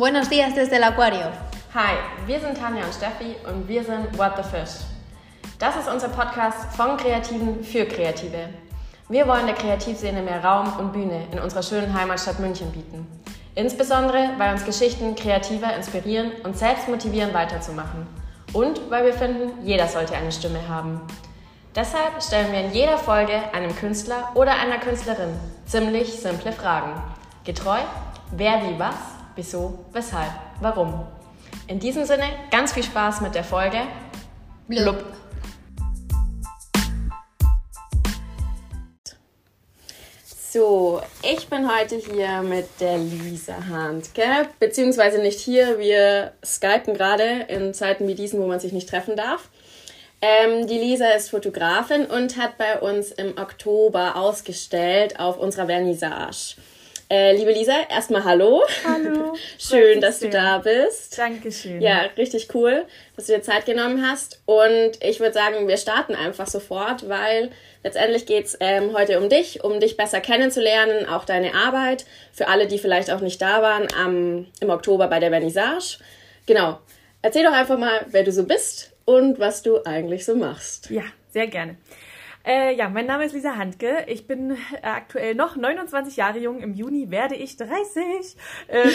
Buenos días desde el Acuario. Hi, wir sind Tanja und Steffi und wir sind What the Fish. Das ist unser Podcast von Kreativen für Kreative. Wir wollen der Kreativszene mehr Raum und Bühne in unserer schönen Heimatstadt München bieten. Insbesondere, weil uns Geschichten kreativer inspirieren und selbst motivieren, weiterzumachen. Und weil wir finden, jeder sollte eine Stimme haben. Deshalb stellen wir in jeder Folge einem Künstler oder einer Künstlerin ziemlich simple Fragen. Getreu, wer wie was, wieso, weshalb, warum. In diesem Sinne ganz viel Spaß mit der Folge. Blub. So, ich bin heute hier mit der Lisa Handke, beziehungsweise nicht hier, wir skypen gerade in Zeiten wie diesen, wo man sich nicht treffen darf. Ähm, die Lisa ist Fotografin und hat bei uns im Oktober ausgestellt auf unserer Vernissage. Äh, liebe Lisa, erstmal hallo. Hallo. Schön, dass du da bist. Dankeschön. Ja, richtig cool, dass du dir Zeit genommen hast. Und ich würde sagen, wir starten einfach sofort, weil letztendlich geht's ähm, heute um dich, um dich besser kennenzulernen, auch deine Arbeit. Für alle, die vielleicht auch nicht da waren, am, im Oktober bei der Vernissage. Genau. Erzähl doch einfach mal, wer du so bist und was du eigentlich so machst. Ja, sehr gerne. Äh, ja, mein Name ist Lisa Handke. Ich bin aktuell noch 29 Jahre jung. Im Juni werde ich 30. Ähm,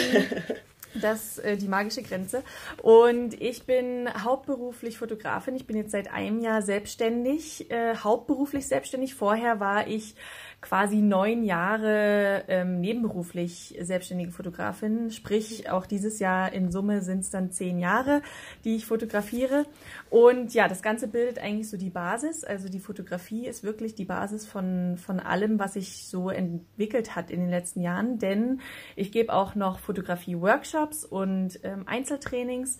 das äh, die magische Grenze. Und ich bin hauptberuflich Fotografin. Ich bin jetzt seit einem Jahr selbstständig, äh, hauptberuflich selbstständig. Vorher war ich quasi neun Jahre ähm, nebenberuflich selbstständige Fotografin. Sprich, auch dieses Jahr in Summe sind es dann zehn Jahre, die ich fotografiere. Und ja, das Ganze bildet eigentlich so die Basis. Also die Fotografie ist wirklich die Basis von, von allem, was sich so entwickelt hat in den letzten Jahren. Denn ich gebe auch noch Fotografie-Workshops und ähm, Einzeltrainings.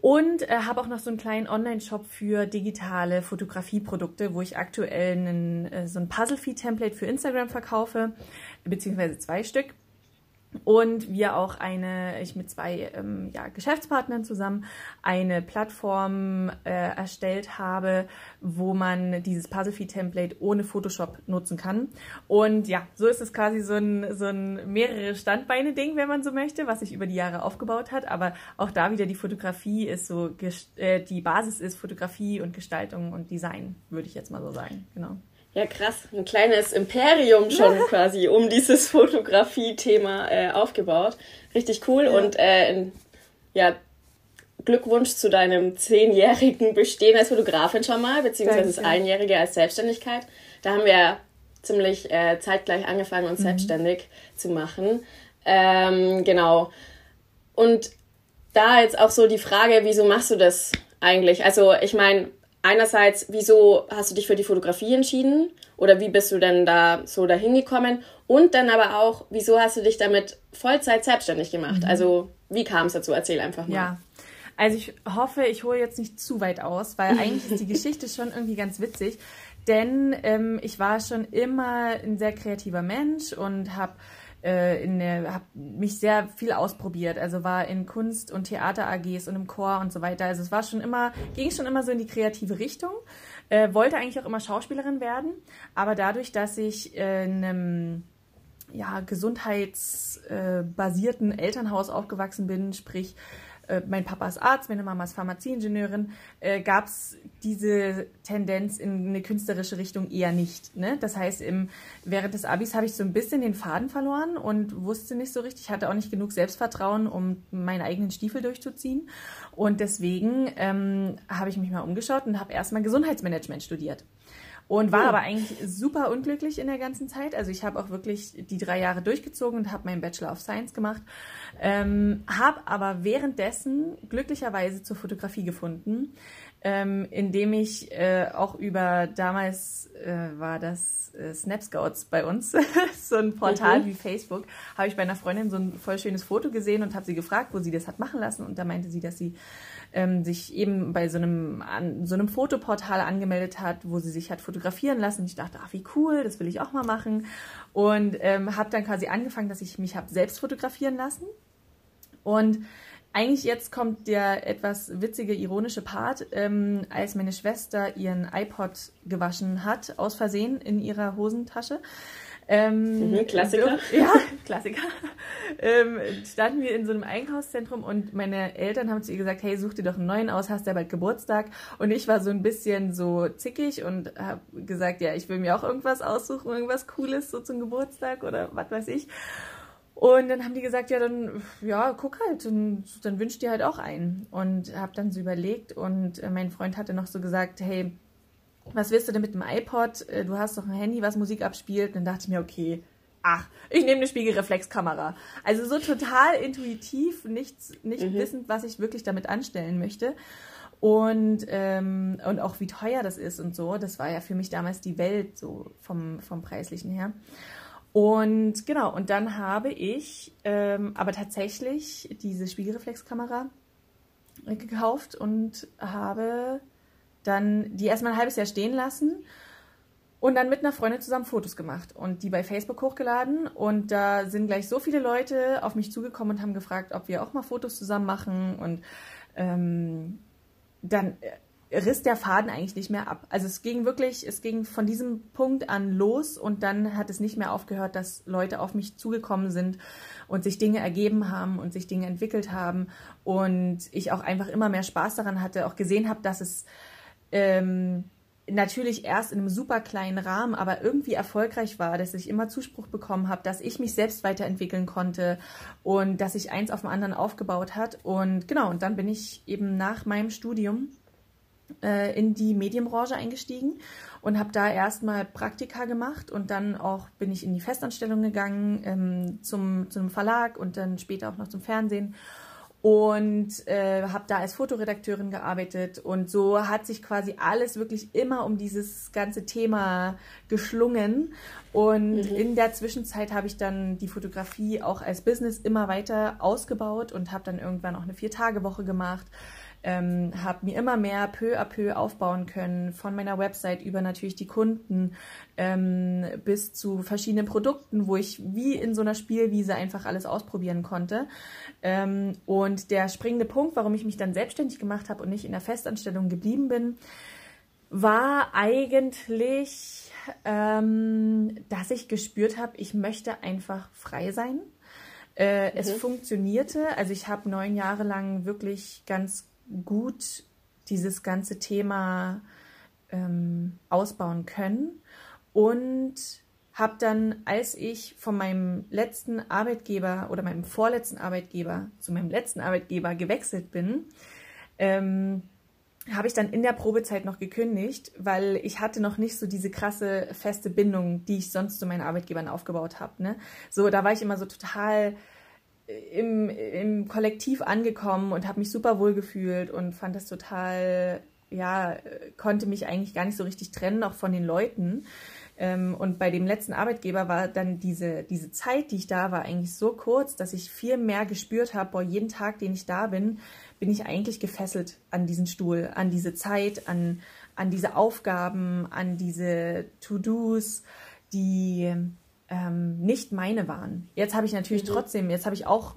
Und äh, habe auch noch so einen kleinen Online-Shop für digitale Fotografieprodukte, wo ich aktuell einen, äh, so ein Puzzle-Feed-Template für Instagram verkaufe, beziehungsweise zwei Stück und wir auch eine, ich mit zwei ähm, ja, Geschäftspartnern zusammen eine Plattform äh, erstellt habe, wo man dieses Puzzlefeed-Template ohne Photoshop nutzen kann. Und ja, so ist es quasi so ein, so ein mehrere Standbeine-Ding, wenn man so möchte, was sich über die Jahre aufgebaut hat. Aber auch da wieder die Fotografie ist so, äh, die Basis ist Fotografie und Gestaltung und Design, würde ich jetzt mal so sagen. Genau. Ja, krass. Ein kleines Imperium schon quasi um dieses Fotografie-Thema äh, aufgebaut. Richtig cool. Ja. Und äh, ja, Glückwunsch zu deinem zehnjährigen Bestehen als Fotografin schon mal, beziehungsweise Danke. das Einjährige als Selbstständigkeit. Da haben wir ziemlich äh, zeitgleich angefangen, uns mhm. selbstständig zu machen. Ähm, genau. Und da jetzt auch so die Frage, wieso machst du das eigentlich? Also ich meine, einerseits, wieso hast du dich für die Fotografie entschieden oder wie bist du denn da so dahin gekommen? Und dann aber auch, wieso hast du dich damit Vollzeit selbstständig gemacht? Mhm. Also, wie kam es dazu? Erzähl einfach mal. Ja. Also ich hoffe, ich hole jetzt nicht zu weit aus, weil eigentlich ist die Geschichte schon irgendwie ganz witzig. Denn ähm, ich war schon immer ein sehr kreativer Mensch und habe äh, in der, habe mich sehr viel ausprobiert. Also war in Kunst- und Theater-AGs und im Chor und so weiter. Also es war schon immer, ging schon immer so in die kreative Richtung. Äh, wollte eigentlich auch immer Schauspielerin werden, aber dadurch, dass ich äh, in einem ja, gesundheitsbasierten Elternhaus aufgewachsen bin, sprich äh, mein Papa ist Arzt, meine Mama ist Pharmazieingenieurin, äh, gab es diese Tendenz in eine künstlerische Richtung eher nicht. Ne? Das heißt, im, während des Abis habe ich so ein bisschen den Faden verloren und wusste nicht so richtig, hatte auch nicht genug Selbstvertrauen, um meinen eigenen Stiefel durchzuziehen. Und deswegen ähm, habe ich mich mal umgeschaut und habe erstmal Gesundheitsmanagement studiert und war oh. aber eigentlich super unglücklich in der ganzen Zeit. Also ich habe auch wirklich die drei Jahre durchgezogen und habe meinen Bachelor of Science gemacht, ähm, habe aber währenddessen glücklicherweise zur Fotografie gefunden, ähm, indem ich äh, auch über damals äh, war das äh, Snapscouts bei uns, so ein Portal mhm. wie Facebook, habe ich bei einer Freundin so ein voll schönes Foto gesehen und habe sie gefragt, wo sie das hat machen lassen und da meinte sie, dass sie ähm, sich eben bei so einem, an, so einem Fotoportal angemeldet hat, wo sie sich hat fotografieren lassen. Ich dachte, ach wie cool, das will ich auch mal machen. Und ähm, habe dann quasi angefangen, dass ich mich habe selbst fotografieren lassen. Und eigentlich jetzt kommt der etwas witzige, ironische Part, ähm, als meine Schwester ihren iPod gewaschen hat, aus Versehen in ihrer Hosentasche Ähm, mhm, Klassiker. Ja, Klassiker. ähm, standen wir in so einem Einkaufszentrum und meine Eltern haben zu ihr gesagt, hey, such dir doch einen neuen aus, hast ja bald Geburtstag. Und ich war so ein bisschen so zickig und habe gesagt, ja, ich will mir auch irgendwas aussuchen, irgendwas Cooles so zum Geburtstag oder was weiß ich. Und dann haben die gesagt, ja, dann, ja, guck halt, dann, dann wünsch dir halt auch einen. Und habe dann so überlegt und äh, mein Freund hatte noch so gesagt, hey, was willst du denn mit dem iPod? Äh, du hast doch ein Handy, was Musik abspielt. Und dann dachte ich mir, okay, ach, ich nehme eine Spiegelreflexkamera. Also so total intuitiv, nichts, nicht mhm. wissend, was ich wirklich damit anstellen möchte. Und, ähm, und auch wie teuer das ist und so. Das war ja für mich damals die Welt, so vom, vom Preislichen her. Und genau, und dann habe ich ähm, aber tatsächlich diese Spiegelreflexkamera gekauft und habe dann die erstmal ein halbes Jahr stehen lassen und dann mit einer Freundin zusammen Fotos gemacht und die bei Facebook hochgeladen. Und da sind gleich so viele Leute auf mich zugekommen und haben gefragt, ob wir auch mal Fotos zusammen machen. Und ähm, dann riss der Faden eigentlich nicht mehr ab. Also es ging wirklich, es ging von diesem Punkt an los und dann hat es nicht mehr aufgehört, dass Leute auf mich zugekommen sind und sich Dinge ergeben haben und sich Dinge entwickelt haben und ich auch einfach immer mehr Spaß daran hatte, auch gesehen habe, dass es ähm, natürlich erst in einem super kleinen Rahmen, aber irgendwie erfolgreich war, dass ich immer Zuspruch bekommen habe, dass ich mich selbst weiterentwickeln konnte und dass sich eins auf dem anderen aufgebaut hat. Und genau, und dann bin ich eben nach meinem Studium äh, in die Medienbranche eingestiegen und habe da erstmal Praktika gemacht und dann auch bin ich in die Festanstellung gegangen ähm, zum, zum Verlag und dann später auch noch zum Fernsehen und äh, habe da als Fotoredakteurin gearbeitet und so hat sich quasi alles wirklich immer um dieses ganze Thema geschlungen und mhm. in der Zwischenzeit habe ich dann die Fotografie auch als Business immer weiter ausgebaut und habe dann irgendwann auch eine Vier-Tage-Woche gemacht ähm, habe mir immer mehr peu à peu aufbauen können, von meiner Website über natürlich die Kunden ähm, bis zu verschiedenen Produkten, wo ich wie in so einer Spielwiese einfach alles ausprobieren konnte. Ähm, und der springende Punkt, warum ich mich dann selbstständig gemacht habe und nicht in der Festanstellung geblieben bin, war eigentlich, ähm, dass ich gespürt habe, ich möchte einfach frei sein. Äh, mhm. Es funktionierte. Also ich habe neun Jahre lang wirklich ganz gut dieses ganze Thema ähm, ausbauen können und habe dann, als ich von meinem letzten Arbeitgeber oder meinem vorletzten Arbeitgeber zu meinem letzten Arbeitgeber gewechselt bin, ähm, habe ich dann in der Probezeit noch gekündigt, weil ich hatte noch nicht so diese krasse feste Bindung, die ich sonst zu meinen Arbeitgebern aufgebaut habe. Ne? So, da war ich immer so total im, im Kollektiv angekommen und habe mich super wohl gefühlt und fand das total, ja, konnte mich eigentlich gar nicht so richtig trennen, auch von den Leuten. Ähm, und bei dem letzten Arbeitgeber war dann diese, diese Zeit, die ich da war, eigentlich so kurz, dass ich viel mehr gespürt habe, boah, jeden Tag, den ich da bin, bin ich eigentlich gefesselt an diesen Stuhl, an diese Zeit, an, an diese Aufgaben, an diese To-Dos, die ähm, nicht meine waren. Jetzt habe ich natürlich mhm. trotzdem, jetzt habe ich auch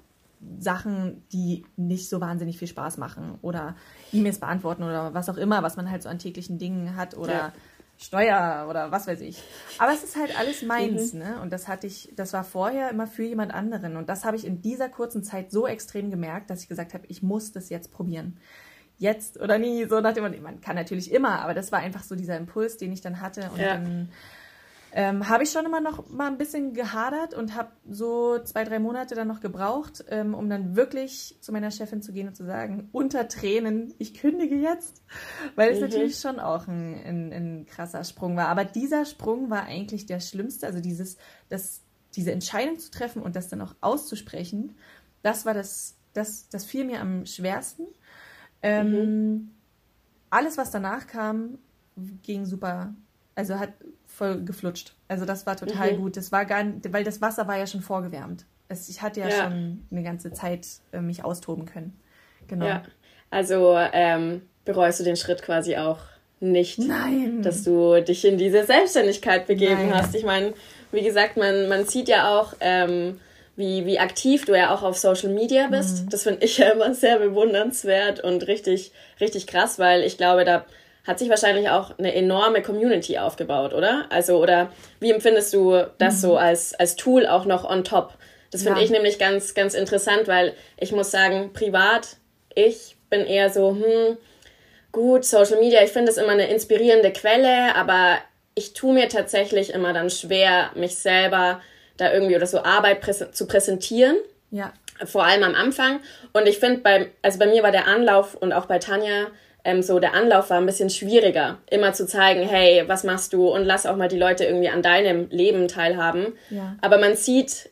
Sachen, die nicht so wahnsinnig viel Spaß machen oder E-Mails beantworten oder was auch immer, was man halt so an täglichen Dingen hat oder ja. Steuer oder was weiß ich. Aber es ist halt alles meins, mhm. ne? Und das hatte ich, das war vorher immer für jemand anderen. Und das habe ich in dieser kurzen Zeit so extrem gemerkt, dass ich gesagt habe, ich muss das jetzt probieren. Jetzt oder nie, so nach dem, man kann natürlich immer, aber das war einfach so dieser Impuls, den ich dann hatte und ja. dann ähm, habe ich schon immer noch mal ein bisschen gehadert und habe so zwei, drei Monate dann noch gebraucht, ähm, um dann wirklich zu meiner Chefin zu gehen und zu sagen, unter Tränen, ich kündige jetzt, weil es mhm. natürlich schon auch ein, ein, ein, krasser Sprung war. Aber dieser Sprung war eigentlich der schlimmste, also dieses, das, diese Entscheidung zu treffen und das dann auch auszusprechen, das war das, das, das fiel mir am schwersten. Ähm, mhm. Alles, was danach kam, ging super, also hat voll geflutscht. Also das war total mhm. gut. Das war gar nicht, weil das Wasser war ja schon vorgewärmt. Es, ich hatte ja, ja, schon eine ganze Zeit äh, mich austoben können. Genau. Ja. Also ähm, bereust du den Schritt quasi auch nicht, Nein. dass du dich in diese Selbstständigkeit begeben Nein. hast. Ich meine, wie gesagt, man, man sieht ja auch, ähm, wie, wie aktiv du ja auch auf Social Media bist. Mhm. Das finde ich ja immer sehr bewundernswert und richtig, richtig krass, weil ich glaube, da hat sich wahrscheinlich auch eine enorme Community aufgebaut, oder? Also, oder wie empfindest du das mhm. so als, als Tool auch noch on top? Das finde ja. ich nämlich ganz, ganz interessant, weil ich muss sagen, privat, ich bin eher so, hm, gut, Social Media, ich finde es immer eine inspirierende Quelle, aber ich tue mir tatsächlich immer dann schwer, mich selber da irgendwie oder so Arbeit präs zu präsentieren. Ja. Vor allem am Anfang. Und ich finde, bei, also bei mir war der Anlauf und auch bei Tanja ähm, so, der Anlauf war ein bisschen schwieriger, immer zu zeigen, hey, was machst du und lass auch mal die Leute irgendwie an deinem Leben teilhaben. Ja. Aber man sieht,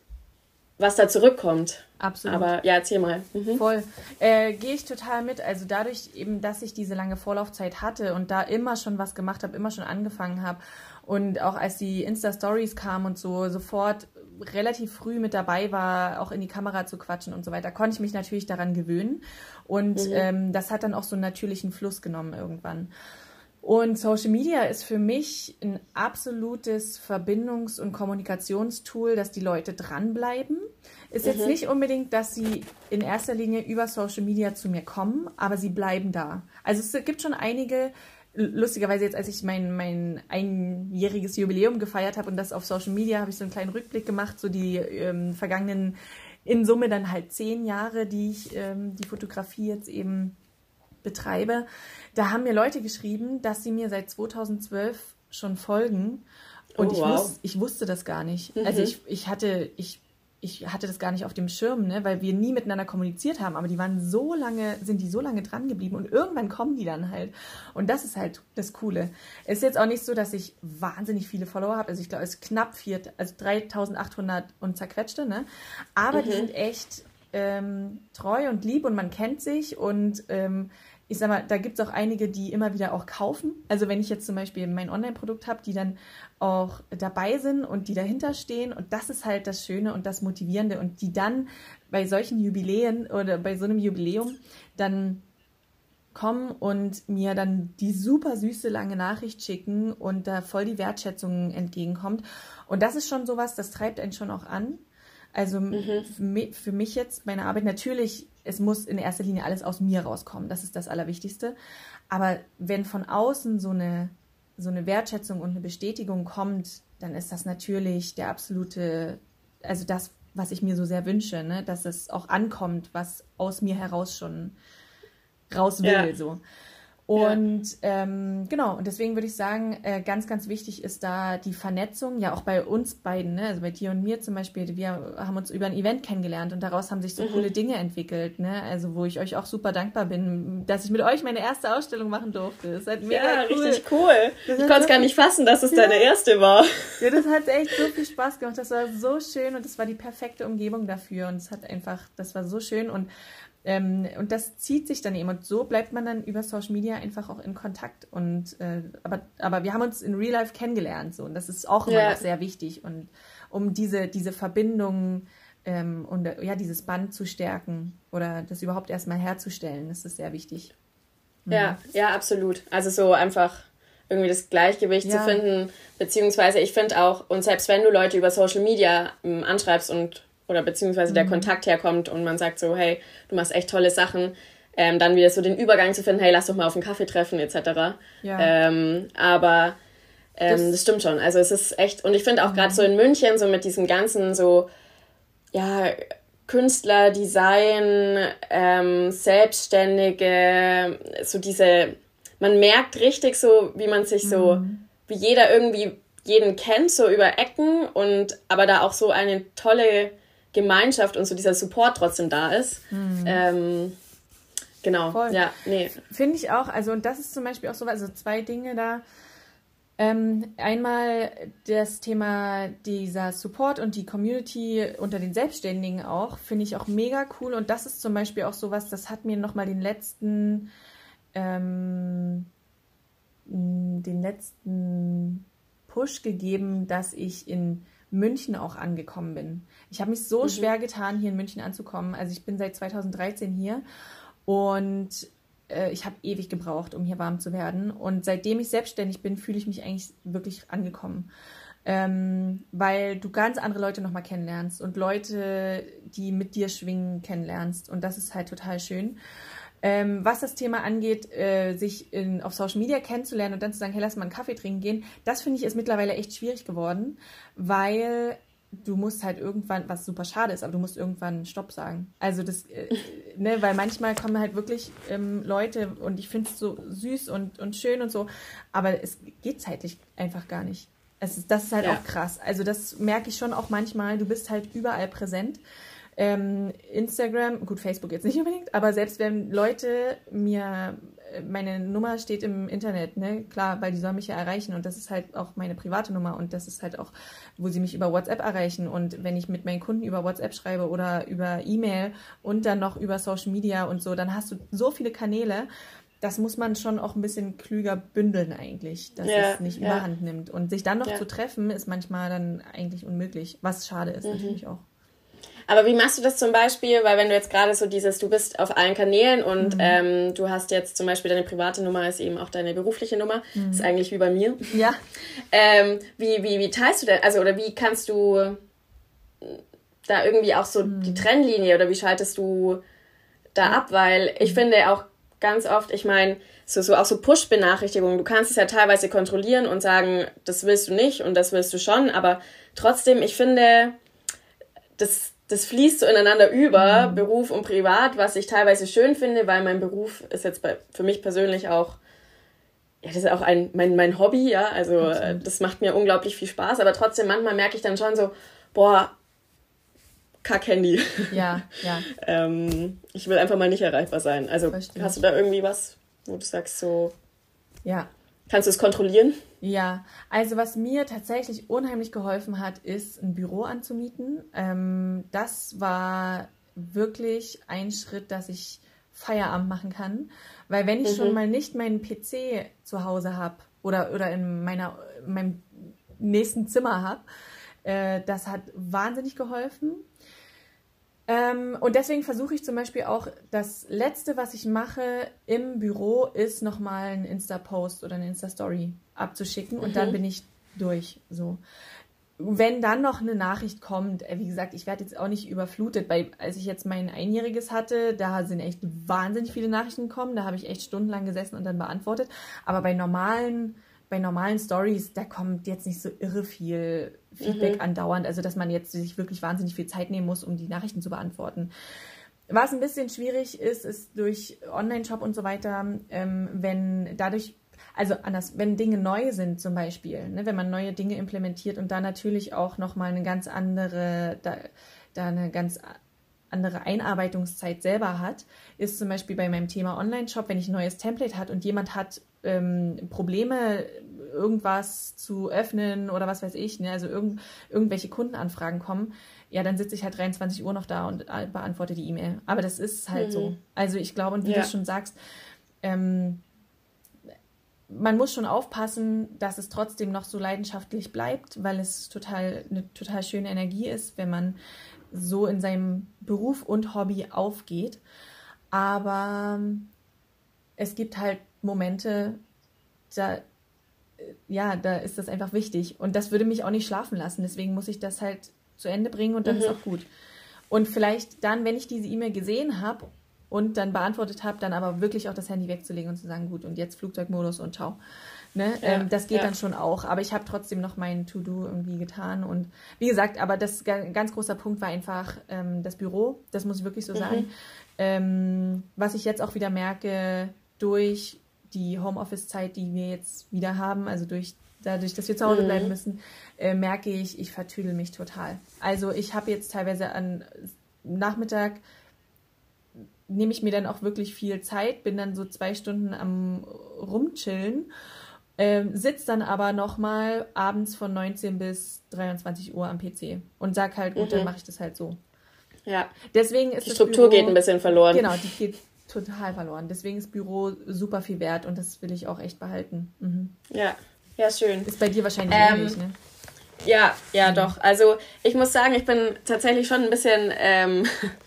was da zurückkommt. Absolut. Aber ja, erzähl mal. Mhm. Voll. Äh, Gehe ich total mit. Also dadurch eben, dass ich diese lange Vorlaufzeit hatte und da immer schon was gemacht habe, immer schon angefangen habe und auch als die Insta-Stories kamen und so sofort relativ früh mit dabei war, auch in die Kamera zu quatschen und so weiter, konnte ich mich natürlich daran gewöhnen. Und mhm. ähm, das hat dann auch so einen natürlichen Fluss genommen irgendwann. Und Social Media ist für mich ein absolutes Verbindungs- und Kommunikationstool, dass die Leute dranbleiben. Ist mhm. jetzt nicht unbedingt, dass sie in erster Linie über Social Media zu mir kommen, aber sie bleiben da. Also es gibt schon einige, lustigerweise jetzt, als ich mein, mein einjähriges Jubiläum gefeiert habe und das auf Social Media, habe ich so einen kleinen Rückblick gemacht, so die ähm, vergangenen, in Summe dann halt zehn Jahre, die ich ähm, die Fotografie jetzt eben betreibe. Da haben mir Leute geschrieben, dass sie mir seit 2012 schon folgen. Und oh, ich, wow. wus ich wusste das gar nicht. Also mhm. Also ich, ich hatte, ich ich hatte das gar nicht auf dem Schirm, ne, weil wir nie miteinander kommuniziert haben, aber die waren so lange, sind die so lange dran geblieben und irgendwann kommen die dann halt. Und das ist halt das Coole. Es ist jetzt auch nicht so, dass ich wahnsinnig viele Follower habe. Also ich glaube, es ist knapp vier, also 3800 und zerquetschte, ne? Aber mhm. die sind echt ähm, treu und lieb und man kennt sich und ähm, ich sag mal, da gibt es auch einige, die immer wieder auch kaufen. Also wenn ich jetzt zum Beispiel mein Online-Produkt habe, die dann auch dabei sind und die dahinter stehen. Und das ist halt das Schöne und das Motivierende. Und die dann bei solchen Jubiläen oder bei so einem Jubiläum dann kommen und mir dann die super süße lange Nachricht schicken und da voll die Wertschätzung entgegenkommt. Und das ist schon sowas, das treibt einen schon auch an. Also mhm. für mich jetzt, meine Arbeit, natürlich, es muss in erster Linie alles aus mir rauskommen. Das ist das Allerwichtigste. Aber wenn von außen so eine, so eine Wertschätzung und eine Bestätigung kommt, dann ist das natürlich der absolute, also das, was ich mir so sehr wünsche, ne? dass es auch ankommt, was aus mir heraus schon raus will. Ja. So. Und ja. ähm, genau, und deswegen würde ich sagen, äh, ganz, ganz wichtig ist da die Vernetzung, ja auch bei uns beiden, ne? also bei dir und mir zum Beispiel, wir haben uns über ein Event kennengelernt und daraus haben sich so mhm. coole Dinge entwickelt, ne? Also wo ich euch auch super dankbar bin, dass ich mit euch meine erste Ausstellung machen durfte. Das ist halt mega ja, cool. richtig cool. ich konnte es gar nicht fassen, dass es ja. deine erste war. Ja, das hat echt so viel Spaß gemacht. Das war so schön und das war die perfekte Umgebung dafür. Und es hat einfach, das war so schön. Und ähm, und das zieht sich dann eben und so bleibt man dann über Social Media einfach auch in Kontakt. Und äh, aber, aber wir haben uns in Real Life kennengelernt so und das ist auch immer ja. noch sehr wichtig und um diese, diese Verbindung ähm, und äh, ja, dieses Band zu stärken oder das überhaupt erstmal herzustellen, ist das sehr wichtig. Mhm. Ja, ja, absolut. Also so einfach irgendwie das Gleichgewicht ja. zu finden, beziehungsweise ich finde auch, und selbst wenn du Leute über Social Media ähm, anschreibst und oder beziehungsweise der mhm. Kontakt herkommt und man sagt so, hey, du machst echt tolle Sachen, ähm, dann wieder so den Übergang zu finden, hey, lass doch mal auf einen Kaffee treffen, etc. Ja. Ähm, aber ähm, das, das, stimmt schon. Also es ist echt, und ich finde auch mhm. gerade so in München, so mit diesem ganzen so, ja, Künstler, Design, ähm, Selbstständige, so diese, man merkt richtig so, wie man sich so, mhm. wie jeder irgendwie jeden kennt, so über Ecken und aber da auch so eine tolle Gemeinschaft und so dieser Support trotzdem da ist. Mhm. Ähm, genau, Voll. ja, nee. Finde ich auch, also und das ist zum Beispiel auch so, also zwei Dinge da. Ähm, einmal das Thema dieser Support und die Community unter den Selbstständigen auch, finde ich auch mega cool. Und das ist zum Beispiel auch sowas, das hat mir nochmal den letzten, ähm, den letzten Push gegeben, dass ich in München auch angekommen bin. Ich habe mich so mhm. schwer getan, hier in München anzukommen. Also ich bin seit 2013 hier und äh, ich habe ewig gebraucht, um hier warm zu werden. Und seitdem ich selbstständig bin, fühle ich mich eigentlich wirklich angekommen. Ähm, weil du ganz andere Leute nochmal kennenlernst und Leute, die mit dir schwingen, kennenlernst. Und das ist halt total schön. Ähm, was das Thema angeht, äh, sich in, auf Social Media kennenzulernen und dann zu sagen, hey, lass mal einen Kaffee trinken gehen, das finde ich ist mittlerweile echt schwierig geworden, weil du musst halt irgendwann, was super schade ist, aber du musst irgendwann Stopp sagen. Also das, äh, ne, weil manchmal kommen halt wirklich ähm, Leute und ich finde es so süß und, und schön und so, aber es geht zeitlich einfach gar nicht. Es ist, das ist halt ja. auch krass. Also das merke ich schon auch manchmal. Du bist halt überall präsent. Ähm, Instagram, gut, Facebook jetzt nicht unbedingt, aber selbst wenn Leute mir meine Nummer steht im Internet, ne? Klar, weil die sollen mich ja erreichen und das ist halt auch meine private Nummer und das ist halt auch, wo sie mich über WhatsApp erreichen und wenn ich mit meinen Kunden über WhatsApp schreibe oder über E-Mail und dann noch über Social Media und so, dann hast du so viele Kanäle. Das muss man schon auch ein bisschen klüger bündeln eigentlich, dass ja, es nicht ja. überhand nimmt. Und sich dann noch ja. zu treffen, ist manchmal dann eigentlich unmöglich, was schade ist mhm. natürlich auch. Aber wie machst du das zum Beispiel? Weil wenn du jetzt gerade so dieses, du bist auf allen Kanälen und mhm. ähm, du hast jetzt zum Beispiel deine private Nummer ist eben auch deine berufliche Nummer, mhm. ist eigentlich wie bei mir. Ja. Ähm, wie, wie, wie teilst du denn, also oder wie kannst du da irgendwie auch so mhm. die Trennlinie oder wie schaltest du da ab? Weil ich mhm. finde auch ganz oft, ich meine, so, so auch so Push-Benachrichtigungen, du kannst es ja teilweise kontrollieren und sagen, das willst du nicht und das willst du schon, aber trotzdem, ich finde, das, das fließt so ineinander über, mhm. Beruf und Privat, was ich teilweise schön finde, weil mein Beruf ist jetzt bei, für mich persönlich auch, ja, das ist auch ein, mein, mein Hobby, ja, also Absolut. das macht mir unglaublich viel Spaß, aber trotzdem manchmal merke ich dann schon so, boah, Kack-Handy. Ja, ja. ähm, ich will einfach mal nicht erreichbar sein. Also Verstehe. hast du da irgendwie was, wo du sagst so, ja, Kannst du es kontrollieren? Ja, also was mir tatsächlich unheimlich geholfen hat, ist ein Büro anzumieten. Ähm, das war wirklich ein Schritt, dass ich Feierabend machen kann. Weil wenn ich mhm. schon mal nicht meinen PC zu Hause habe oder, oder in meiner, meinem nächsten Zimmer habe, äh, das hat wahnsinnig geholfen. Ähm, und deswegen versuche ich zum Beispiel auch, das Letzte, was ich mache im Büro, ist nochmal ein Insta-Post oder eine Insta-Story abzuschicken und mhm. dann bin ich durch. So. Wenn dann noch eine Nachricht kommt, äh, wie gesagt, ich werde jetzt auch nicht überflutet, weil als ich jetzt mein Einjähriges hatte, da sind echt wahnsinnig viele Nachrichten gekommen, da habe ich echt stundenlang gesessen und dann beantwortet. Aber bei normalen bei normalen Stories, da kommt jetzt nicht so irre viel Feedback mhm. andauernd, also dass man jetzt sich wirklich wahnsinnig viel Zeit nehmen muss, um die Nachrichten zu beantworten. Was ein bisschen schwierig ist, ist durch Online-Shop und so weiter, ähm, wenn dadurch, also anders, wenn Dinge neu sind zum Beispiel, ne, wenn man neue Dinge implementiert und da natürlich auch nochmal eine ganz andere, da, da eine ganz andere Einarbeitungszeit selber hat, ist zum Beispiel bei meinem Thema Online-Shop, wenn ich ein neues Template hat und jemand hat ähm, Probleme, irgendwas zu öffnen oder was weiß ich, ne? also irgend, irgendwelche Kundenanfragen kommen, ja, dann sitze ich halt 23 Uhr noch da und beantworte die E-Mail. Aber das ist halt mhm. so. Also ich glaube, und wie ja. du schon sagst, ähm, man muss schon aufpassen, dass es trotzdem noch so leidenschaftlich bleibt, weil es total eine total schöne Energie ist, wenn man so in seinem Beruf und Hobby aufgeht. Aber es gibt halt Momente, da, ja, da ist das einfach wichtig. Und das würde mich auch nicht schlafen lassen. Deswegen muss ich das halt zu Ende bringen und dann mhm. ist auch gut. Und vielleicht dann, wenn ich diese E-Mail gesehen habe und dann beantwortet habe, dann aber wirklich auch das Handy wegzulegen und zu sagen, gut, und jetzt Flugzeugmodus und ciao. Ne? Ja, ähm, das geht ja. dann schon auch. Aber ich habe trotzdem noch mein To-Do irgendwie getan. Und wie gesagt, aber das ganz großer Punkt war einfach ähm, das Büro. Das muss ich wirklich so mhm. sagen. Ähm, was ich jetzt auch wieder merke, durch die Homeoffice-Zeit, die wir jetzt wieder haben, also durch dadurch, dass wir zu Hause bleiben mhm. müssen, äh, merke ich, ich vertüdel mich total. Also ich habe jetzt teilweise an Nachmittag nehme ich mir dann auch wirklich viel Zeit, bin dann so zwei Stunden am rumchillen, äh, sitze dann aber nochmal abends von 19 bis 23 Uhr am PC und sag halt, gut, mhm. dann mache ich das halt so. Ja. Deswegen ist die Struktur Büro, geht ein bisschen verloren. Genau, die geht total verloren. Deswegen ist Büro super viel wert und das will ich auch echt behalten. Mhm. Ja, ja, schön. Ist bei dir wahrscheinlich ähm, ähnlich, ne? Ja, ja, mhm. doch. Also ich muss sagen, ich bin tatsächlich schon ein bisschen ähm,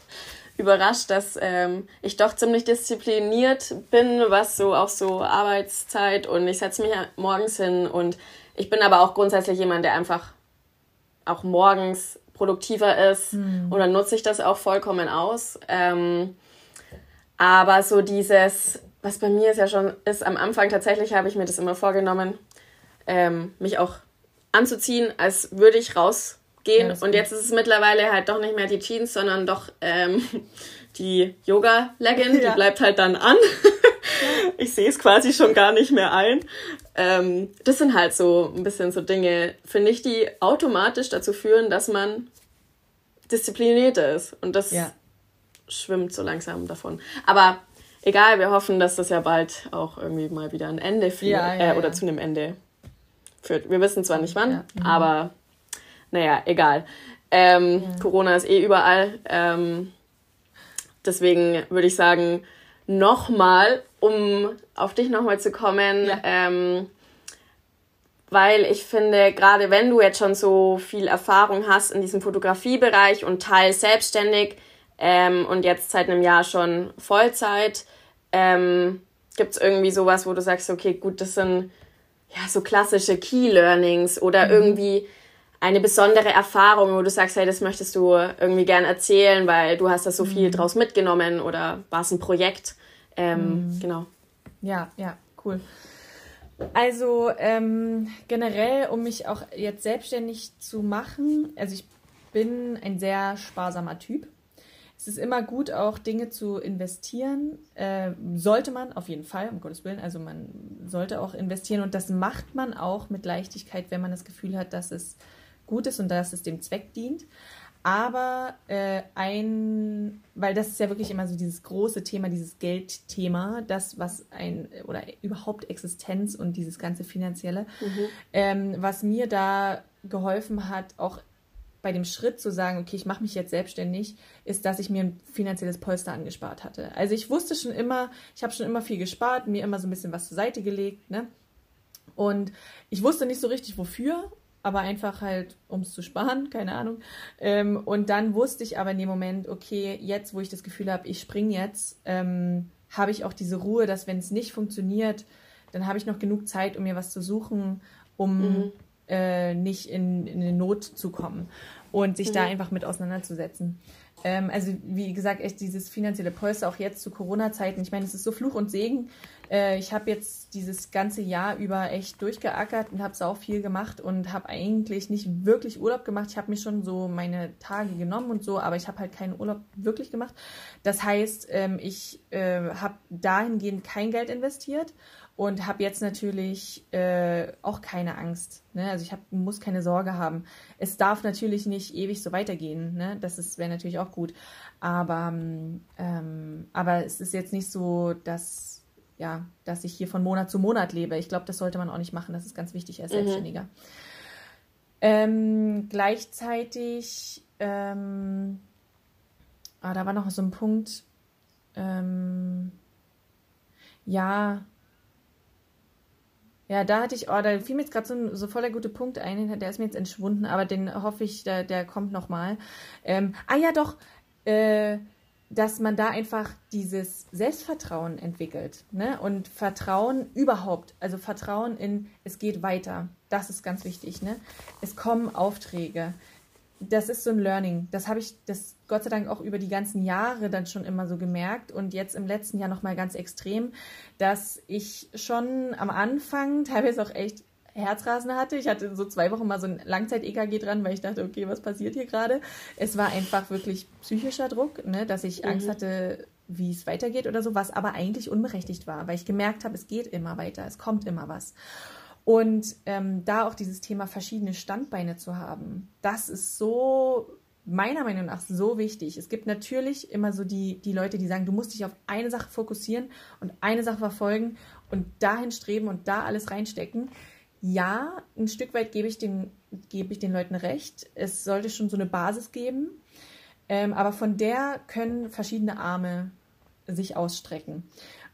überrascht, dass ähm, ich doch ziemlich diszipliniert bin, was so auch so Arbeitszeit und ich setze mich morgens hin und ich bin aber auch grundsätzlich jemand, der einfach auch morgens produktiver ist mhm. und dann nutze ich das auch vollkommen aus. Ähm, Aber so dieses, was bei mir ist ja schon ist, am Anfang tatsächlich habe ich mir das immer vorgenommen, ähm, mich auch anzuziehen, als würde ich rausgehen. Ja, und jetzt ist es mittlerweile halt doch nicht mehr die Jeans, sondern doch ähm, die Yoga-Legging, ja. die bleibt halt dann an. ich sehe es quasi schon gar nicht mehr ein. Ähm, das sind halt so ein bisschen so Dinge, finde ich, die automatisch dazu führen, dass man disziplinierter ist. Und das ja. Schwimmt so langsam davon. Aber egal, wir hoffen, dass das ja bald auch irgendwie mal wieder ein Ende führt ja, ja, äh, oder zu einem Ende führt. Wir wissen zwar nicht wann, mhm. aber naja, egal. Ähm, Corona ist eh überall. Ähm, deswegen würde ich sagen, nochmal, um auf dich nochmal zu kommen, ähm, weil ich finde, gerade wenn du jetzt schon so viel Erfahrung hast in diesem Fotografiebereich und teils selbstständig ähm, und jetzt seit einem Jahr schon Vollzeit, ähm, gibt es irgendwie sowas, wo du sagst, okay, gut, das sind ja so klassische Key Learnings oder mhm. irgendwie eine besondere Erfahrung, wo du sagst, hey, das möchtest du irgendwie gern erzählen, weil du hast da so viel mhm. draus mitgenommen oder war es ein Projekt? Ähm, mhm. Genau. Ja, ja, cool. Also ähm, generell, um mich auch jetzt selbstständig zu machen, also ich bin ein sehr sparsamer Typ. Es ist immer gut, auch Dinge zu investieren. Äh, sollte man auf jeden Fall, um Gottes Willen. Also man sollte auch investieren und das macht man auch mit Leichtigkeit, wenn man das Gefühl hat, dass es gut ist und dass es dem Zweck dient. Aber äh, ein, weil das ist ja wirklich immer so dieses große Thema, dieses Geldthema, das, was ein, oder überhaupt Existenz und dieses ganze Finanzielle, mhm. ähm, was mir da geholfen hat, auch bei dem Schritt zu sagen, okay, ich mache mich jetzt selbstständig, ist, dass ich mir ein finanzielles Polster angespart hatte. Also ich wusste schon immer, ich habe schon immer viel gespart, mir immer so ein bisschen was zur Seite gelegt, ne? Und ich wusste nicht so richtig wofür aber einfach halt, um es zu sparen, keine Ahnung. Ähm, und dann wusste ich aber in dem Moment, okay, jetzt, wo ich das Gefühl habe, ich springe jetzt, ähm, habe ich auch diese Ruhe, dass wenn es nicht funktioniert, dann habe ich noch genug Zeit, um mir was zu suchen, um mhm. Äh, nicht in, in eine Not zu kommen und sich mhm. da einfach mit auseinanderzusetzen. Ähm, also wie gesagt, echt dieses finanzielle Polster auch jetzt zu Corona-Zeiten. Ich meine, es ist so Fluch und Segen. Äh, ich habe jetzt dieses ganze Jahr über echt durchgeackert und habe auch viel gemacht und habe eigentlich nicht wirklich Urlaub gemacht. Ich habe mir schon so meine Tage genommen und so, aber ich habe halt keinen Urlaub wirklich gemacht. Das heißt, ähm, ich äh, habe dahingehend kein Geld investiert und habe jetzt natürlich äh, auch keine Angst. Ne? Also ich hab, muss keine Sorge haben. Es darf natürlich nicht ewig so weitergehen. Ne? Das wäre natürlich auch gut. Aber, ähm, aber es ist jetzt nicht so, dass, ja, dass ich hier von Monat zu Monat lebe. Ich glaube, das sollte man auch nicht machen. Das ist ganz wichtig als mhm. Selbstständiger. Ähm, gleichzeitig, ähm, ah, da war noch so ein Punkt, ähm, ja, ja, da hatte ich, oh, da fiel mir jetzt gerade so, so voll der gute Punkt ein, der ist mir jetzt entschwunden, aber den hoffe ich, der, der kommt nochmal. Ähm, ah ja, doch, äh, dass man da einfach dieses Selbstvertrauen entwickelt. Ne? Und Vertrauen überhaupt, also Vertrauen in, es geht weiter. Das ist ganz wichtig. Ne? Es kommen Aufträge das ist so ein Learning. Das habe ich, das Gott sei Dank auch über die ganzen Jahre dann schon immer so gemerkt und jetzt im letzten Jahr nochmal ganz extrem, dass ich schon am Anfang teilweise auch echt Herzrasen hatte. Ich hatte so zwei Wochen mal so ein Langzeit-EKG dran, weil ich dachte, okay, was passiert hier gerade? Es war einfach wirklich psychischer Druck, ne, dass ich mhm. Angst hatte, wie es weitergeht oder so, was aber eigentlich unberechtigt war, weil ich gemerkt habe, es geht immer weiter, es kommt immer was. Und ähm, da auch dieses Thema verschiedene Standbeine zu haben, das ist so meiner Meinung nach so wichtig. Es gibt natürlich immer so die, die Leute, die sagen, du musst dich auf eine Sache fokussieren und eine Sache verfolgen und dahin streben und da alles reinstecken. Ja, ein Stück weit gebe ich den, gebe ich den Leuten recht. Es sollte schon so eine Basis geben. Ähm, aber von der können verschiedene Arme sich ausstrecken.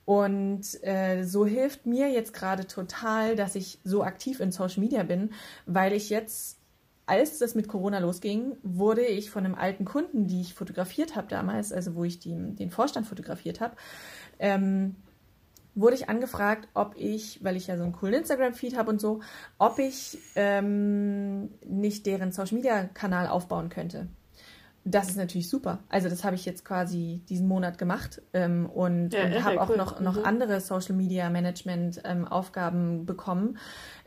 Und äh, so hilft mir jetzt gerade total, dass ich so aktiv in Social Media bin, weil ich jetzt, als das mit Corona losging, wurde ich von einem alten Kunden, die ich fotografiert habe damals, also wo ich die, den Vorstand fotografiert habe, ähm, wurde ich angefragt, ob ich, weil ich ja so einen coolen Instagram-Feed habe und so, ob ich ähm, nicht deren Social-Media-Kanal aufbauen könnte. Das ist natürlich super. Also das habe ich jetzt quasi diesen Monat gemacht ähm, und, ja, und habe auch cool. noch, noch mhm. andere Social Media Management ähm, Aufgaben bekommen.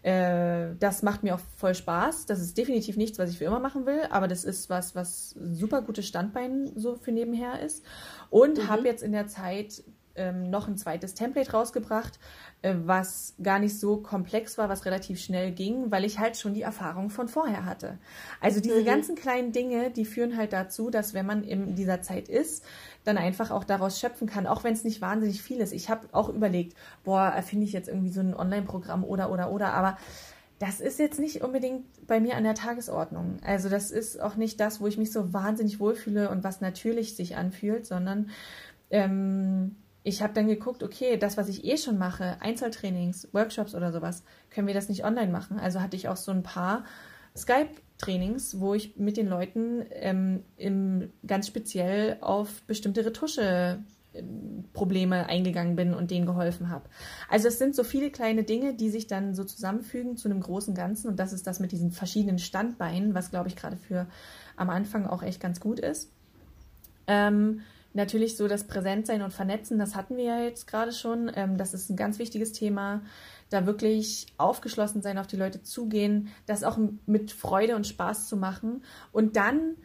Äh, das macht mir auch voll Spaß. Das ist definitiv nichts, was ich für immer machen will, aber das ist was, was super gutes Standbein so für nebenher ist. Und mhm. habe jetzt in der Zeit ähm, noch ein zweites Template rausgebracht, äh, was gar nicht so komplex war, was relativ schnell ging, weil ich halt schon die Erfahrung von vorher hatte. Also diese mhm. ganzen kleinen Dinge, die führen halt dazu, dass wenn man in dieser Zeit ist, dann einfach auch daraus schöpfen kann, auch wenn es nicht wahnsinnig viel ist. Ich habe auch überlegt, boah, erfinde ich jetzt irgendwie so ein Online-Programm oder oder oder, aber das ist jetzt nicht unbedingt bei mir an der Tagesordnung. Also das ist auch nicht das, wo ich mich so wahnsinnig wohlfühle und was natürlich sich anfühlt, sondern ähm, ich habe dann geguckt, okay, das, was ich eh schon mache, Einzeltrainings, Workshops oder sowas, können wir das nicht online machen? Also hatte ich auch so ein paar Skype-Trainings, wo ich mit den Leuten ähm, im, ganz speziell auf bestimmte Retusche Probleme eingegangen bin und denen geholfen habe. Also es sind so viele kleine Dinge, die sich dann so zusammenfügen zu einem großen Ganzen und das ist das mit diesen verschiedenen Standbeinen, was glaube ich gerade für am Anfang auch echt ganz gut ist. Ähm, Natürlich so das Präsentsein und Vernetzen, das hatten wir ja jetzt gerade schon. Ähm, das ist ein ganz wichtiges Thema. Da wirklich aufgeschlossen sein, auf die Leute zugehen, das auch mit Freude und Spaß zu machen. Und dann,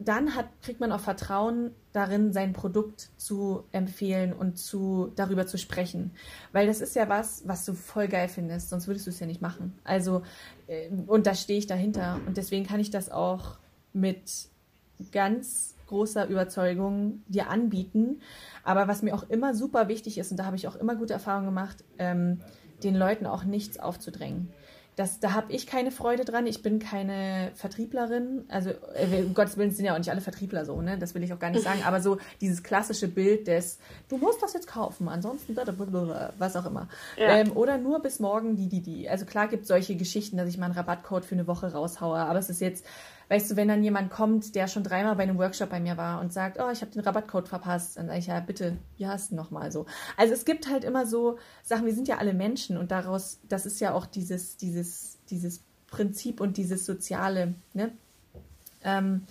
dann hat, kriegt man auch Vertrauen darin, sein Produkt zu empfehlen und zu, darüber zu sprechen. Weil das ist ja was, was du voll geil findest, sonst würdest du es ja nicht machen. Also, äh, und da stehe ich dahinter. Und deswegen kann ich das auch mit ganz großer Überzeugung dir anbieten. Aber was mir auch immer super wichtig ist, und da habe ich auch immer gute Erfahrungen gemacht, ähm, den Leuten auch nichts aufzudrängen. Das, da habe ich keine Freude dran. Ich bin keine Vertrieblerin. Also, äh, um Gottes Willen sind ja auch nicht alle Vertriebler so, ne? Das will ich auch gar nicht sagen. Aber so dieses klassische Bild des, du musst das jetzt kaufen, ansonsten was auch immer. Ja. Ähm, oder nur bis morgen die, die, die. Also klar gibt es solche Geschichten, dass ich mal einen Rabattcode für eine Woche raushaue. Aber es ist jetzt, weißt du, wenn dann jemand kommt, der schon dreimal bei einem Workshop bei mir war und sagt, oh, ich habe den Rabattcode verpasst, dann sage ich, ja, bitte, hier hast du nochmal so. Also es gibt halt immer so Sachen, wir sind ja alle Menschen und daraus, das ist ja auch dieses, dieses, dieses Prinzip und dieses Soziale, ne? Ähm,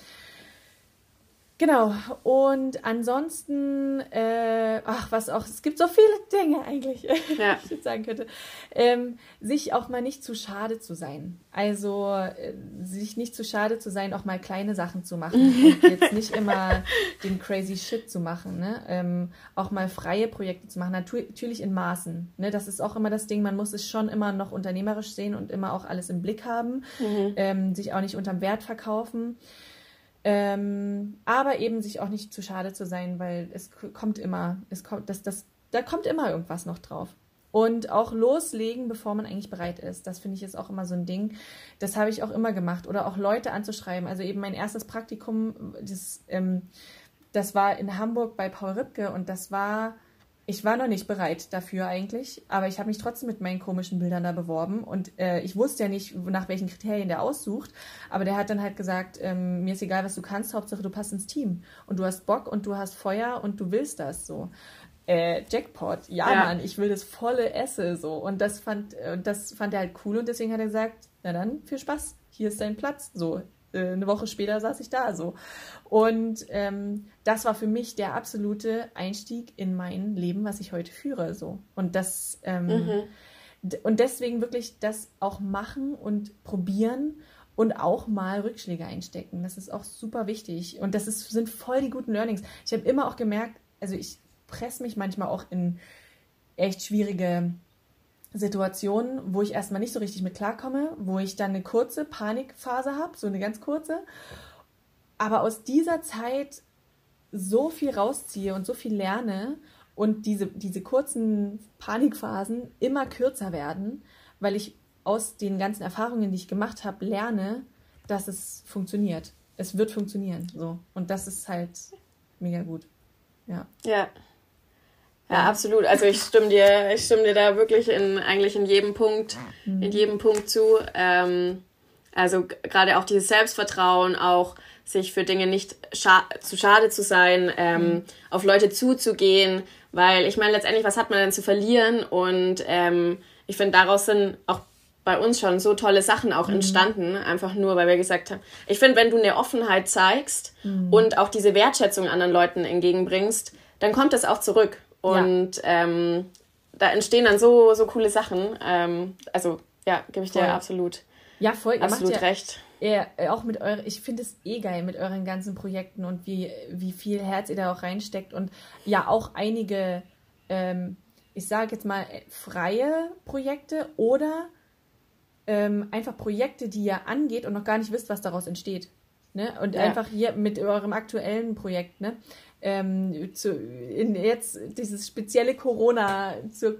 Genau, und ansonsten, äh, ach, was auch, es gibt so viele Dinge eigentlich, ja. ich sagen könnte, ähm, sich auch mal nicht zu schade zu sein. Also, äh, sich nicht zu schade zu sein, auch mal kleine Sachen zu machen und jetzt nicht immer den crazy Shit zu machen, ne? Ähm, auch mal freie Projekte zu machen, natürlich in Maßen, ne? Das ist auch immer das Ding, man muss es schon immer noch unternehmerisch sehen und immer auch alles im Blick haben, mhm. ähm, sich auch nicht unterm Wert verkaufen. Ähm, aber eben sich auch nicht zu schade zu sein, weil es kommt immer, es kommt, das, das, da kommt immer irgendwas noch drauf. Und auch loslegen, bevor man eigentlich bereit ist. Das finde ich ist auch immer so ein Ding. Das habe ich auch immer gemacht. Oder auch Leute anzuschreiben. Also eben mein erstes Praktikum, das, ähm, das war in Hamburg bei Paul Ripke und das war ich war noch nicht bereit dafür eigentlich, aber ich habe mich trotzdem mit meinen komischen Bildern da beworben und äh, ich wusste ja nicht, nach welchen Kriterien der aussucht, aber der hat dann halt gesagt, ähm, mir ist egal, was du kannst, Hauptsache du passt ins Team und du hast Bock und du hast Feuer und du willst das so. Äh, Jackpot, ja, ja, Mann, ich will das volle Esse so. Und das fand äh, das fand er halt cool und deswegen hat er gesagt, na dann viel Spaß, hier ist dein Platz so äh, eine Woche später saß ich da so. Und ähm, das war für mich der absolute Einstieg in mein Leben, was ich heute führe. So. Und das ähm, mhm. und deswegen wirklich das auch machen und probieren und auch mal Rückschläge einstecken. Das ist auch super wichtig. Und das ist, sind voll die guten Learnings. Ich habe immer auch gemerkt, also ich presse mich manchmal auch in echt schwierige Situationen, wo ich erstmal nicht so richtig mit klarkomme, wo ich dann eine kurze Panikphase habe, so eine ganz kurze, aber aus dieser Zeit so viel rausziehe und so viel lerne und diese, diese kurzen Panikphasen immer kürzer werden, weil ich aus den ganzen Erfahrungen, die ich gemacht habe, lerne, dass es funktioniert. Es wird funktionieren. So. Und das ist halt mega gut. Ja. Ja. Ja, absolut. Also ich stimme dir, ich stimme dir da wirklich in eigentlich in jedem Punkt, mhm. in jedem Punkt zu. Ähm, also gerade auch dieses Selbstvertrauen, auch sich für Dinge nicht scha zu schade zu sein, ähm, mhm. auf Leute zuzugehen, weil ich meine letztendlich, was hat man denn zu verlieren? Und ähm, ich finde, daraus sind auch bei uns schon so tolle Sachen auch mhm. entstanden, einfach nur, weil wir gesagt haben, ich finde, wenn du eine Offenheit zeigst mhm. und auch diese Wertschätzung anderen Leuten entgegenbringst, dann kommt das auch zurück. Und ja. ähm, da entstehen dann so, so coole Sachen. Ähm, also, ja, gebe ich voll. dir absolut, ja, voll. Absolut ja, recht. Ja, auch mit euren, ich finde es eh geil mit euren ganzen Projekten und wie, wie viel Herz ihr da auch reinsteckt und ja auch einige, ähm, ich sage jetzt mal, freie Projekte oder ähm, einfach Projekte, die ihr angeht und noch gar nicht wisst, was daraus entsteht. Ne? Und ja. einfach hier mit eurem aktuellen Projekt, ne? Ähm, zu, in jetzt dieses spezielle Corona zur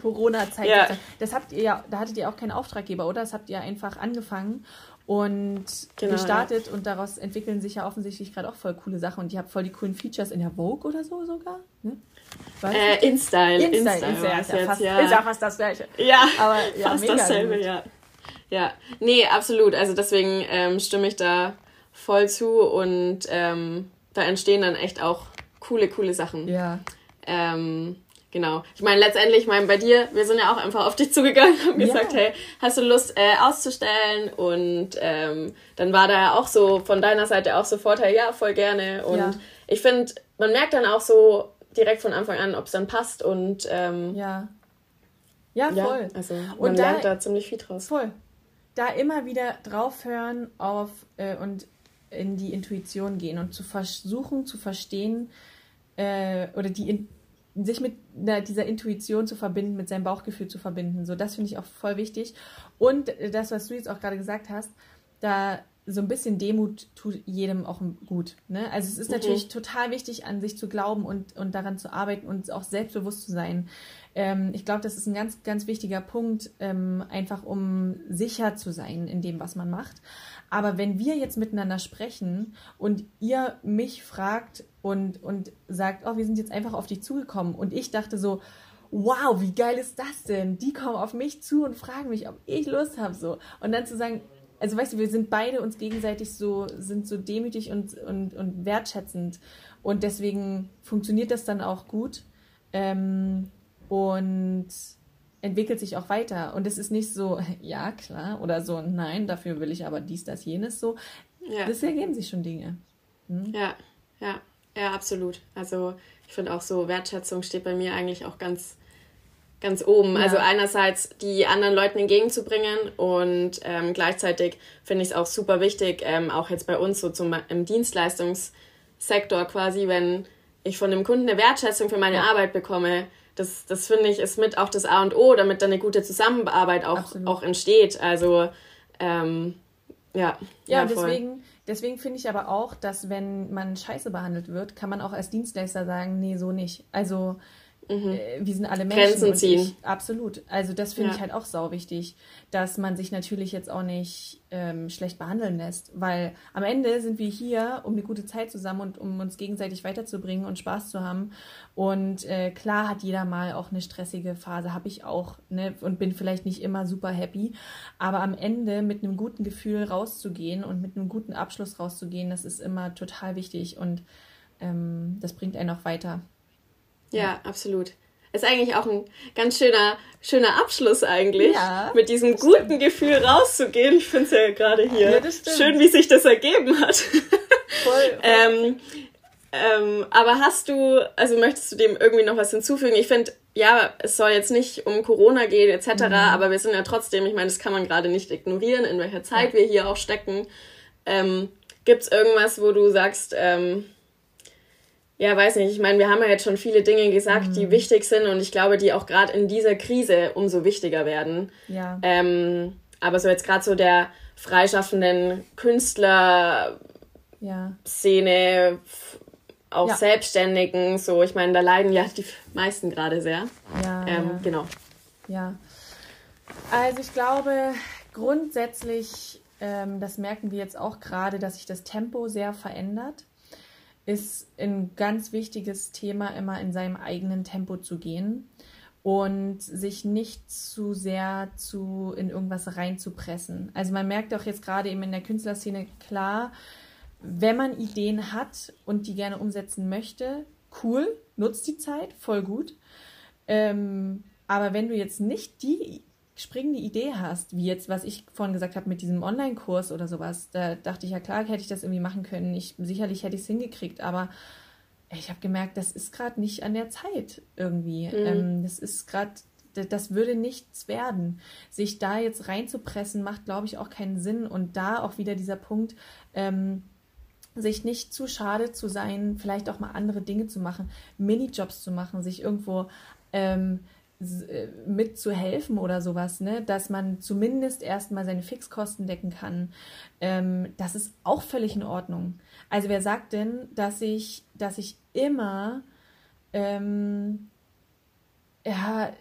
Corona-Zeit. Ja. Das habt ihr ja, da hattet ihr auch keinen Auftraggeber, oder? Das habt ihr einfach angefangen und genau, gestartet ja. und daraus entwickeln sich ja offensichtlich gerade auch voll coole Sachen und ihr habt voll die coolen Features in der Vogue oder so sogar. Ne? Äh, InStyle. InStyle, InStyle, InStyle ist, ja fast, ja. ist ja fast das gleiche. Ja, aber ja, fast mega dasselbe, gut. ja. Ja, nee, absolut. Also deswegen ähm, stimme ich da voll zu und ähm, da entstehen dann echt auch coole, coole Sachen. Ja. Ähm, genau. Ich meine, letztendlich, ich meine, bei dir, wir sind ja auch einfach auf dich zugegangen und haben gesagt, ja. hey, hast du Lust äh, auszustellen? Und ähm, dann war da ja auch so von deiner Seite auch sofort, hey, ja, voll gerne. Und ja. ich finde, man merkt dann auch so direkt von Anfang an, ob es dann passt und ähm, ja. Ja, voll. Ja, also man und lernt da ziemlich viel draus. Voll da immer wieder draufhören auf äh, und in die Intuition gehen und zu versuchen zu verstehen äh, oder die in, sich mit na, dieser Intuition zu verbinden, mit seinem Bauchgefühl zu verbinden. So, das finde ich auch voll wichtig. Und das, was du jetzt auch gerade gesagt hast, da so ein bisschen Demut tut jedem auch gut. Ne? Also es ist mhm. natürlich total wichtig, an sich zu glauben und, und daran zu arbeiten und auch selbstbewusst zu sein. Ähm, ich glaube, das ist ein ganz, ganz wichtiger Punkt, ähm, einfach um sicher zu sein in dem, was man macht. Aber wenn wir jetzt miteinander sprechen und ihr mich fragt und, und sagt, oh, wir sind jetzt einfach auf dich zugekommen und ich dachte so, wow, wie geil ist das denn? Die kommen auf mich zu und fragen mich, ob ich Lust habe, so. Und dann zu sagen, also weißt du, wir sind beide uns gegenseitig so, sind so demütig und, und, und wertschätzend. Und deswegen funktioniert das dann auch gut. Ähm, und entwickelt sich auch weiter. Und es ist nicht so, ja, klar, oder so, nein, dafür will ich aber dies, das, jenes so. Ja. Das ergeben sich schon Dinge. Hm? Ja, ja, ja, absolut. Also ich finde auch so, Wertschätzung steht bei mir eigentlich auch ganz, ganz oben. Ja. Also einerseits die anderen Leuten entgegenzubringen und ähm, gleichzeitig finde ich es auch super wichtig, ähm, auch jetzt bei uns so zum, im Dienstleistungssektor quasi, wenn ich von dem Kunden eine Wertschätzung für meine ja. Arbeit bekomme, das, das finde ich, ist mit auch das A und O, damit dann eine gute Zusammenarbeit auch, auch entsteht. Also, ähm, ja. Ja, ja deswegen, deswegen finde ich aber auch, dass wenn man scheiße behandelt wird, kann man auch als Dienstleister sagen, nee, so nicht. Also, Mhm. Äh, wir sind alle Menschen. Grenzen ziehen. Ich, absolut. Also das finde ja. ich halt auch sau wichtig, dass man sich natürlich jetzt auch nicht ähm, schlecht behandeln lässt, weil am Ende sind wir hier, um eine gute Zeit zusammen und um uns gegenseitig weiterzubringen und Spaß zu haben. Und äh, klar hat jeder mal auch eine stressige Phase, habe ich auch, ne, und bin vielleicht nicht immer super happy, aber am Ende mit einem guten Gefühl rauszugehen und mit einem guten Abschluss rauszugehen, das ist immer total wichtig und ähm, das bringt einen auch weiter. Ja, absolut. Ist eigentlich auch ein ganz schöner, schöner Abschluss eigentlich, ja, mit diesem guten stimmt. Gefühl rauszugehen. Ich finde es ja gerade hier ja, schön, wie sich das ergeben hat. Voll. voll. ähm, ähm, aber hast du, also möchtest du dem irgendwie noch was hinzufügen? Ich finde, ja, es soll jetzt nicht um Corona gehen etc., mhm. aber wir sind ja trotzdem, ich meine, das kann man gerade nicht ignorieren, in welcher Zeit ja. wir hier auch stecken. Ähm, Gibt es irgendwas, wo du sagst, ähm, ja, weiß nicht. Ich meine, wir haben ja jetzt schon viele Dinge gesagt, mhm. die wichtig sind und ich glaube, die auch gerade in dieser Krise umso wichtiger werden. Ja. Ähm, aber so jetzt gerade so der freischaffenden Künstler ja. Szene, auch ja. Selbstständigen, so, ich meine, da leiden ja die meisten gerade sehr. Ja, ähm, ja. Genau. Ja. Also ich glaube, grundsätzlich, ähm, das merken wir jetzt auch gerade, dass sich das Tempo sehr verändert ist ein ganz wichtiges Thema, immer in seinem eigenen Tempo zu gehen und sich nicht zu sehr zu in irgendwas reinzupressen. Also man merkt auch jetzt gerade eben in der Künstlerszene klar, wenn man Ideen hat und die gerne umsetzen möchte, cool, nutzt die Zeit, voll gut. Ähm, aber wenn du jetzt nicht die springende Idee hast, wie jetzt, was ich vorhin gesagt habe mit diesem Online-Kurs oder sowas, da dachte ich ja klar, hätte ich das irgendwie machen können. Ich, sicherlich hätte ich es hingekriegt, aber ich habe gemerkt, das ist gerade nicht an der Zeit irgendwie. Mhm. Ähm, das ist gerade, das würde nichts werden. Sich da jetzt reinzupressen, macht, glaube ich, auch keinen Sinn. Und da auch wieder dieser Punkt, ähm, sich nicht zu schade zu sein, vielleicht auch mal andere Dinge zu machen, Minijobs zu machen, sich irgendwo ähm, äh, mitzuhelfen oder sowas, ne? dass man zumindest erstmal seine Fixkosten decken kann. Ähm, das ist auch völlig in Ordnung. Also wer sagt denn, dass ich, dass ich immer, ähm, ja,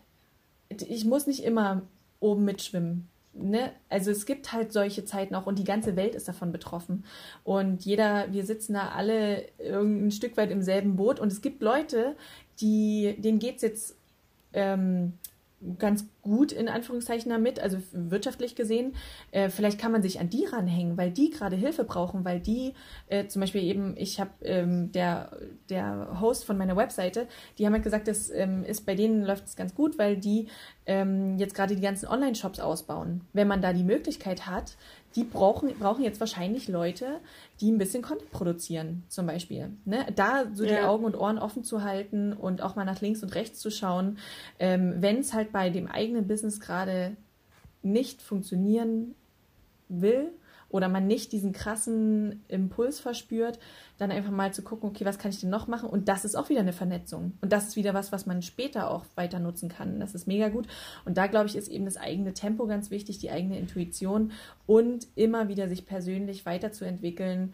ich muss nicht immer oben mitschwimmen. Ne? Also es gibt halt solche Zeiten auch und die ganze Welt ist davon betroffen. Und jeder, wir sitzen da alle ein Stück weit im selben Boot und es gibt Leute, die, denen geht es jetzt ähm, ganz gut in Anführungszeichen damit, also wirtschaftlich gesehen. Äh, vielleicht kann man sich an die ranhängen, weil die gerade Hilfe brauchen, weil die äh, zum Beispiel eben, ich habe ähm, der, der Host von meiner Webseite, die haben halt gesagt, das ähm, ist bei denen läuft es ganz gut, weil die ähm, jetzt gerade die ganzen Online-Shops ausbauen. Wenn man da die Möglichkeit hat, die brauchen, brauchen jetzt wahrscheinlich Leute, die ein bisschen Content produzieren, zum Beispiel. Ne? Da so ja. die Augen und Ohren offen zu halten und auch mal nach links und rechts zu schauen, ähm, wenn es halt bei dem eigenen Business gerade nicht funktionieren will oder man nicht diesen krassen Impuls verspürt, dann einfach mal zu gucken, okay, was kann ich denn noch machen? Und das ist auch wieder eine Vernetzung. Und das ist wieder was, was man später auch weiter nutzen kann. Das ist mega gut. Und da, glaube ich, ist eben das eigene Tempo ganz wichtig, die eigene Intuition und immer wieder sich persönlich weiterzuentwickeln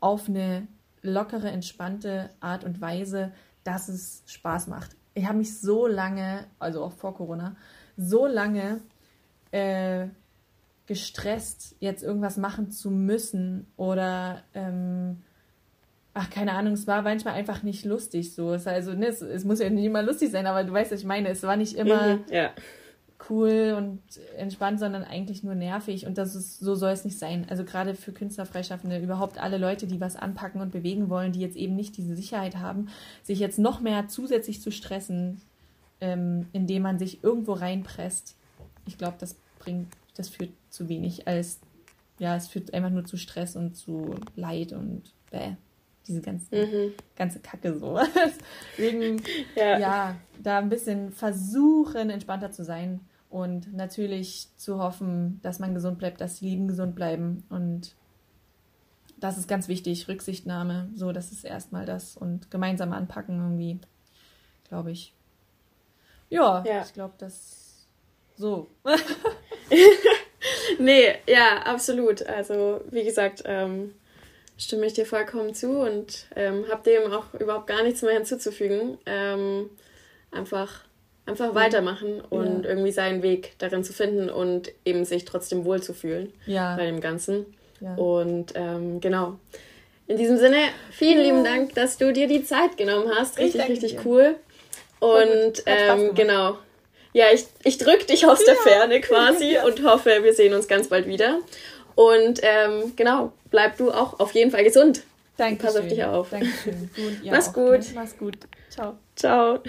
auf eine lockere, entspannte Art und Weise, dass es Spaß macht. Ich habe mich so lange, also auch vor Corona, so lange äh, gestresst, jetzt irgendwas machen zu müssen oder ähm, ach, keine Ahnung, es war manchmal einfach nicht lustig so. Es, also, ne, es, es, muss ja nicht immer lustig sein, aber du weißt, was ich meine. Es war nicht immer mhm, ja. cool und entspannt, sondern eigentlich nur nervig. Und das ist, so soll es nicht sein. Also gerade für Künstlerfreischaffende, überhaupt alle Leute, die was anpacken und bewegen wollen, die jetzt eben nicht diese Sicherheit haben, sich jetzt noch mehr zusätzlich zu stressen, ähm, indem man sich irgendwo reinpresst. Ich glaube, das bringt, das führt zu wenig als, ja, es führt einfach nur zu Stress und zu Leid und bäh diese ganze, mhm. ganze Kacke so. Deswegen, ja. ja, da ein bisschen versuchen, entspannter zu sein und natürlich zu hoffen, dass man gesund bleibt, dass die Lieben gesund bleiben und das ist ganz wichtig, Rücksichtnahme, so, das ist erstmal das und gemeinsam anpacken irgendwie, glaube ich. Ja, ja, ich glaube, das so. nee, ja, absolut. Also, wie gesagt, ähm, stimme ich dir vollkommen zu und ähm, habe dem auch überhaupt gar nichts mehr hinzuzufügen. Ähm, einfach, einfach weitermachen und ja. irgendwie seinen Weg darin zu finden und eben sich trotzdem wohlzufühlen ja. bei dem Ganzen. Ja. Und ähm, genau. In diesem Sinne, vielen lieben Dank, dass du dir die Zeit genommen hast. Richtig, richtig dir. cool. Und ähm, genau. Ja, ich, ich drücke dich aus der Ferne quasi und hoffe, wir sehen uns ganz bald wieder. Und ähm, genau, bleib du auch auf jeden Fall gesund. Danke. Pass auf dich auf. Dankeschön. Gut, ja Mach's gut. Mach's gut. Ciao. Ciao.